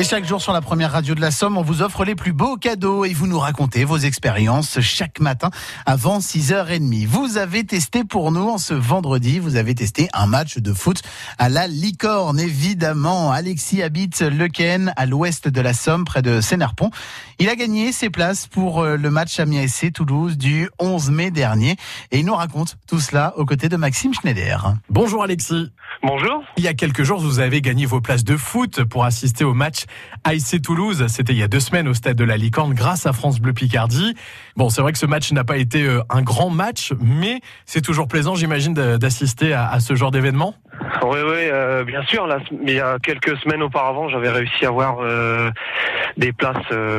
Et chaque jour sur la première radio de la Somme, on vous offre les plus beaux cadeaux et vous nous racontez vos expériences chaque matin avant 6h30. Vous avez testé pour nous en ce vendredi, vous avez testé un match de foot à la licorne, évidemment. Alexis habite Le Ken, à l'ouest de la Somme, près de Sénarpont. Il a gagné ses places pour euh, le match Amiens SC Toulouse du 11 mai dernier et il nous raconte tout cela aux côtés de Maxime Schneider. Bonjour Alexis. Bonjour. Il y a quelques jours, vous avez gagné vos places de foot pour assister au match AIC Toulouse. C'était il y a deux semaines au stade de la Licorne grâce à France Bleu Picardie. Bon, c'est vrai que ce match n'a pas été euh, un grand match, mais c'est toujours plaisant, j'imagine, d'assister à, ce genre d'événement. Oui, oui, euh, bien sûr. Là, il y a quelques semaines auparavant, j'avais réussi à avoir euh, des places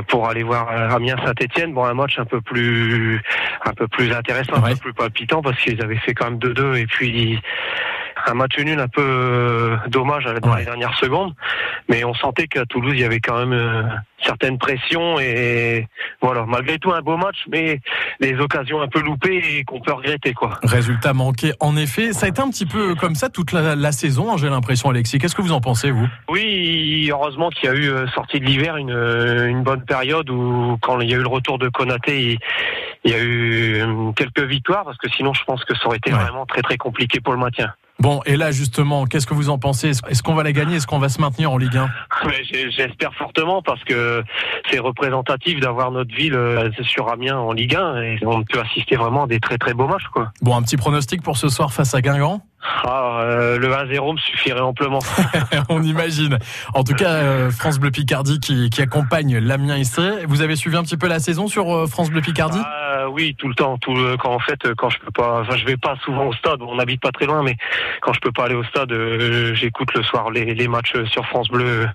pour aller voir Amiens Saint-Etienne. Bon, un match un peu plus, un peu plus intéressant, un peu plus palpitant parce qu'ils avaient fait quand même 2-2 et puis un match nul un peu dommage dans les dernières secondes, mais on sentait qu'à Toulouse il y avait quand même euh, certaines pressions et voilà malgré tout un beau match, mais les occasions un peu loupées et qu'on peut regretter quoi. Résultat manqué en effet, ça a été un petit peu comme ça toute la, saison, hein, j'ai l'impression Alexis. Qu'est-ce que vous en pensez vous? Oui, heureusement qu'il y a eu euh, sortie de l'hiver une, une bonne période où quand il y a eu le retour de Konaté. Il, y a eu quelques victoires parce que sinon je pense que ça aurait été vraiment très très compliqué pour le maintien. Bon, et là justement, qu'est-ce que vous en pensez? Est-ce qu'on va la gagner? Est-ce qu'on va se maintenir en Ligue 1 J'espère fortement parce que c'est représentatif d'avoir notre ville euh, sur Amiens en Ligue 1 et on peut assister vraiment à des très très beaux matchs. Quoi. Bon, un petit pronostic pour ce soir face à Guingamp? Ah, euh, le 1-0 me suffirait amplement. On imagine. En tout cas, euh, France Bleu Picardie qui, qui accompagne l'Amiens ici. Vous avez suivi un petit peu la saison sur France Bleu Picardie? Ah, Oui, tout le temps. Tout quand en fait, quand je peux pas, enfin, je vais pas souvent au stade. On n'habite pas très loin, mais quand je peux pas aller au stade, j'écoute le soir les, les, matchs sur France Bleu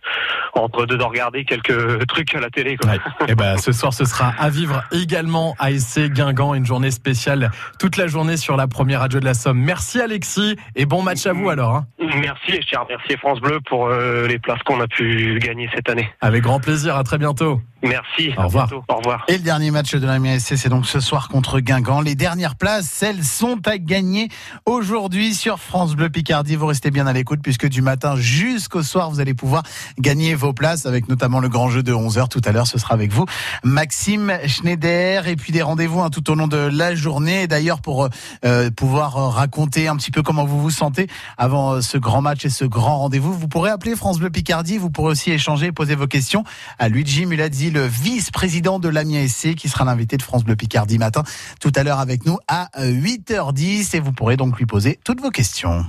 entre deux de regarder quelques trucs à la télé. Quoi. Et eh ben, ce soir, ce sera à vivre également à SC Guingamp, une journée spéciale toute la journée sur la première radio de la Somme. Merci Alexis et bon match à vous alors. Hein. Merci et je tiens à remercier France Bleu pour euh, les places qu'on a pu gagner cette année. Avec grand plaisir, à très bientôt. Merci. Au revoir. Au revoir. Et le dernier match de la MSC, c'est donc ce soir contre Guingamp. Les dernières places, elles sont à gagner aujourd'hui sur France Bleu Picardie. Vous restez bien à l'écoute puisque du matin jusqu'au soir, vous allez pouvoir gagner vos places avec notamment le grand jeu de 11h tout à l'heure. Ce sera avec vous, Maxime Schneider. Et puis des rendez-vous hein, tout au long de la journée. D'ailleurs, pour euh, pouvoir euh, raconter un petit peu comment vous vous sentez avant euh, ce grand match et ce grand rendez-vous, vous pourrez appeler France Bleu Picardie. Vous pourrez aussi échanger, poser vos questions à Luigi Muladzi le vice-président de l'Amiens SC, qui sera l'invité de France Bleu Picardie matin, tout à l'heure avec nous à 8h10. Et vous pourrez donc lui poser toutes vos questions.